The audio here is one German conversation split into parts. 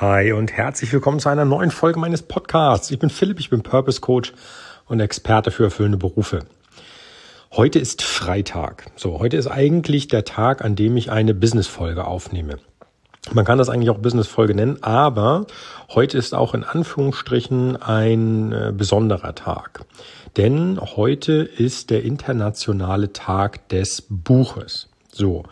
Hi und herzlich willkommen zu einer neuen Folge meines Podcasts. Ich bin Philipp, ich bin Purpose Coach und Experte für erfüllende Berufe. Heute ist Freitag. So, heute ist eigentlich der Tag, an dem ich eine Business-Folge aufnehme. Man kann das eigentlich auch Business-Folge nennen, aber heute ist auch in Anführungsstrichen ein äh, besonderer Tag. Denn heute ist der internationale Tag des Buches. So,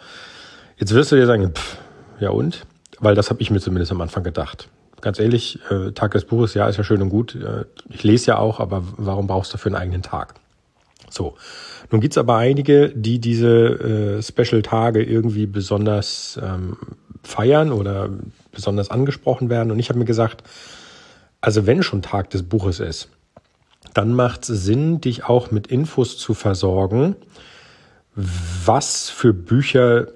jetzt wirst du dir sagen, pff, ja und? Weil das habe ich mir zumindest am Anfang gedacht. Ganz ehrlich, äh, Tag des Buches, ja, ist ja schön und gut. Äh, ich lese ja auch, aber warum brauchst du dafür einen eigenen Tag? So, nun gibt's aber einige, die diese äh, Special-Tage irgendwie besonders ähm, feiern oder besonders angesprochen werden. Und ich habe mir gesagt, also wenn schon Tag des Buches ist, dann macht es Sinn, dich auch mit Infos zu versorgen, was für Bücher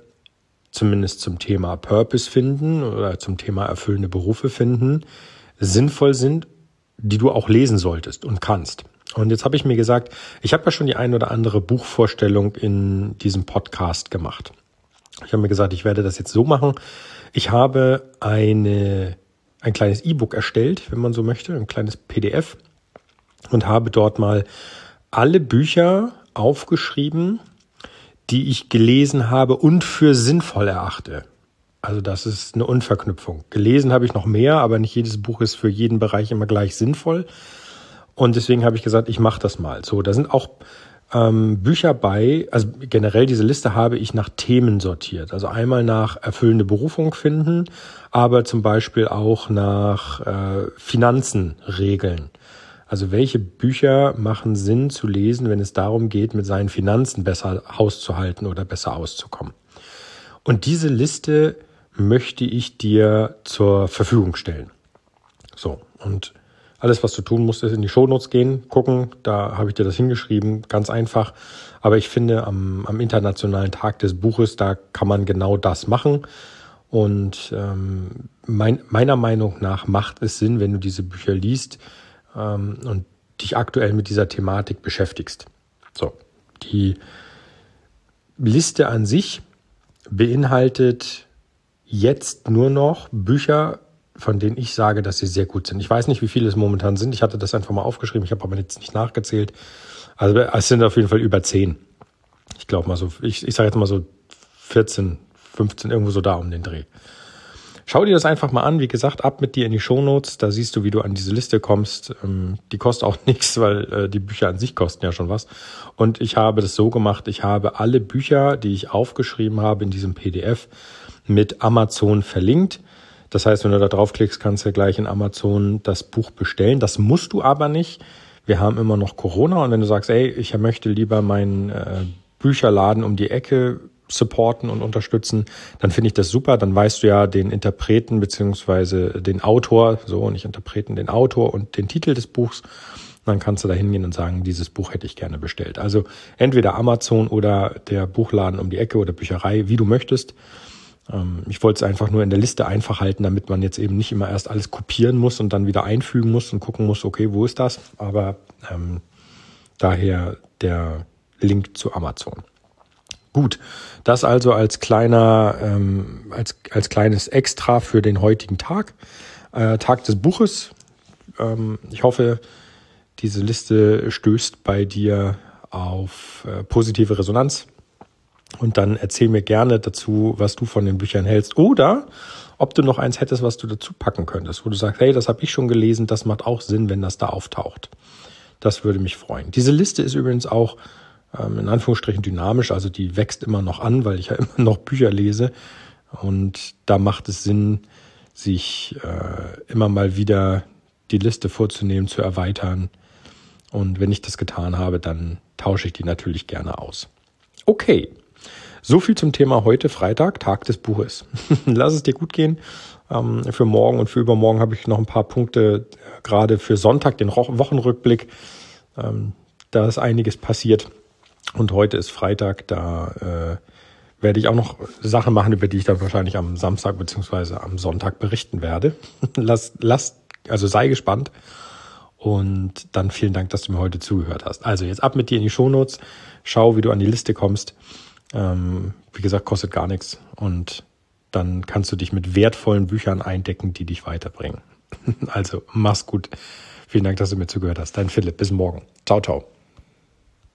zumindest zum Thema Purpose finden oder zum Thema erfüllende Berufe finden, sinnvoll sind, die du auch lesen solltest und kannst. Und jetzt habe ich mir gesagt, ich habe ja schon die ein oder andere Buchvorstellung in diesem Podcast gemacht. Ich habe mir gesagt, ich werde das jetzt so machen. Ich habe eine, ein kleines E-Book erstellt, wenn man so möchte, ein kleines PDF und habe dort mal alle Bücher aufgeschrieben, die ich gelesen habe und für sinnvoll erachte. Also das ist eine Unverknüpfung. Gelesen habe ich noch mehr, aber nicht jedes Buch ist für jeden Bereich immer gleich sinnvoll. Und deswegen habe ich gesagt, ich mache das mal. So, da sind auch ähm, Bücher bei, also generell diese Liste habe ich nach Themen sortiert. Also einmal nach erfüllende Berufung finden, aber zum Beispiel auch nach äh, Finanzen regeln. Also welche Bücher machen Sinn zu lesen, wenn es darum geht, mit seinen Finanzen besser hauszuhalten oder besser auszukommen? Und diese Liste möchte ich dir zur Verfügung stellen. So, und alles, was du tun musst, ist in die Shownotes gehen, gucken, da habe ich dir das hingeschrieben, ganz einfach. Aber ich finde, am, am Internationalen Tag des Buches, da kann man genau das machen. Und ähm, mein, meiner Meinung nach macht es Sinn, wenn du diese Bücher liest, ähm, und dich aktuell mit dieser Thematik beschäftigst. So, die Liste an sich beinhaltet jetzt nur noch Bücher, von denen ich sage, dass sie sehr gut sind. Ich weiß nicht, wie viele es momentan sind. Ich hatte das einfach mal aufgeschrieben. Ich habe aber jetzt nicht nachgezählt. Also es sind auf jeden Fall über zehn. Ich glaube mal so, ich, ich sage jetzt mal so 14, 15, irgendwo so da um den Dreh. Schau dir das einfach mal an. Wie gesagt, ab mit dir in die Shownotes. Da siehst du, wie du an diese Liste kommst. Ähm, die kostet auch nichts, weil äh, die Bücher an sich kosten ja schon was. Und ich habe das so gemacht, ich habe alle Bücher, die ich aufgeschrieben habe in diesem PDF, mit Amazon verlinkt. Das heißt, wenn du da draufklickst, kannst du gleich in Amazon das Buch bestellen. Das musst du aber nicht. Wir haben immer noch Corona und wenn du sagst, ey, ich möchte lieber meinen äh, Bücherladen um die Ecke supporten und unterstützen, dann finde ich das super. Dann weißt du ja den Interpreten beziehungsweise den Autor, so nicht Interpreten, den Autor und den Titel des Buchs. Dann kannst du da hingehen und sagen, dieses Buch hätte ich gerne bestellt. Also entweder Amazon oder der Buchladen um die Ecke oder Bücherei, wie du möchtest. Ähm, ich wollte es einfach nur in der Liste einfach halten, damit man jetzt eben nicht immer erst alles kopieren muss und dann wieder einfügen muss und gucken muss, okay, wo ist das? Aber ähm, daher der Link zu Amazon. Gut, das also als kleiner, ähm, als, als kleines Extra für den heutigen Tag, äh, Tag des Buches. Ähm, ich hoffe, diese Liste stößt bei dir auf äh, positive Resonanz. Und dann erzähl mir gerne dazu, was du von den Büchern hältst. Oder ob du noch eins hättest, was du dazu packen könntest, wo du sagst, hey, das habe ich schon gelesen, das macht auch Sinn, wenn das da auftaucht. Das würde mich freuen. Diese Liste ist übrigens auch ähm, in Anführungsstrichen dynamisch, also die wächst immer noch an, weil ich ja immer noch Bücher lese. Und da macht es Sinn, sich äh, immer mal wieder die Liste vorzunehmen, zu erweitern. Und wenn ich das getan habe, dann tausche ich die natürlich gerne aus. Okay, so viel zum Thema heute Freitag, Tag des Buches. Lass es dir gut gehen. Ähm, für morgen und für übermorgen habe ich noch ein paar Punkte, äh, gerade für Sonntag, den Wochenrückblick. Ähm, da ist einiges passiert. Und heute ist Freitag, da äh, werde ich auch noch Sachen machen, über die ich dann wahrscheinlich am Samstag beziehungsweise am Sonntag berichten werde. lass, lass, also sei gespannt. Und dann vielen Dank, dass du mir heute zugehört hast. Also jetzt ab mit dir in die Shownotes. Schau, wie du an die Liste kommst. Ähm, wie gesagt, kostet gar nichts. Und dann kannst du dich mit wertvollen Büchern eindecken, die dich weiterbringen. Also mach's gut. Vielen Dank, dass du mir zugehört hast. Dein Philipp. Bis morgen. Ciao, ciao.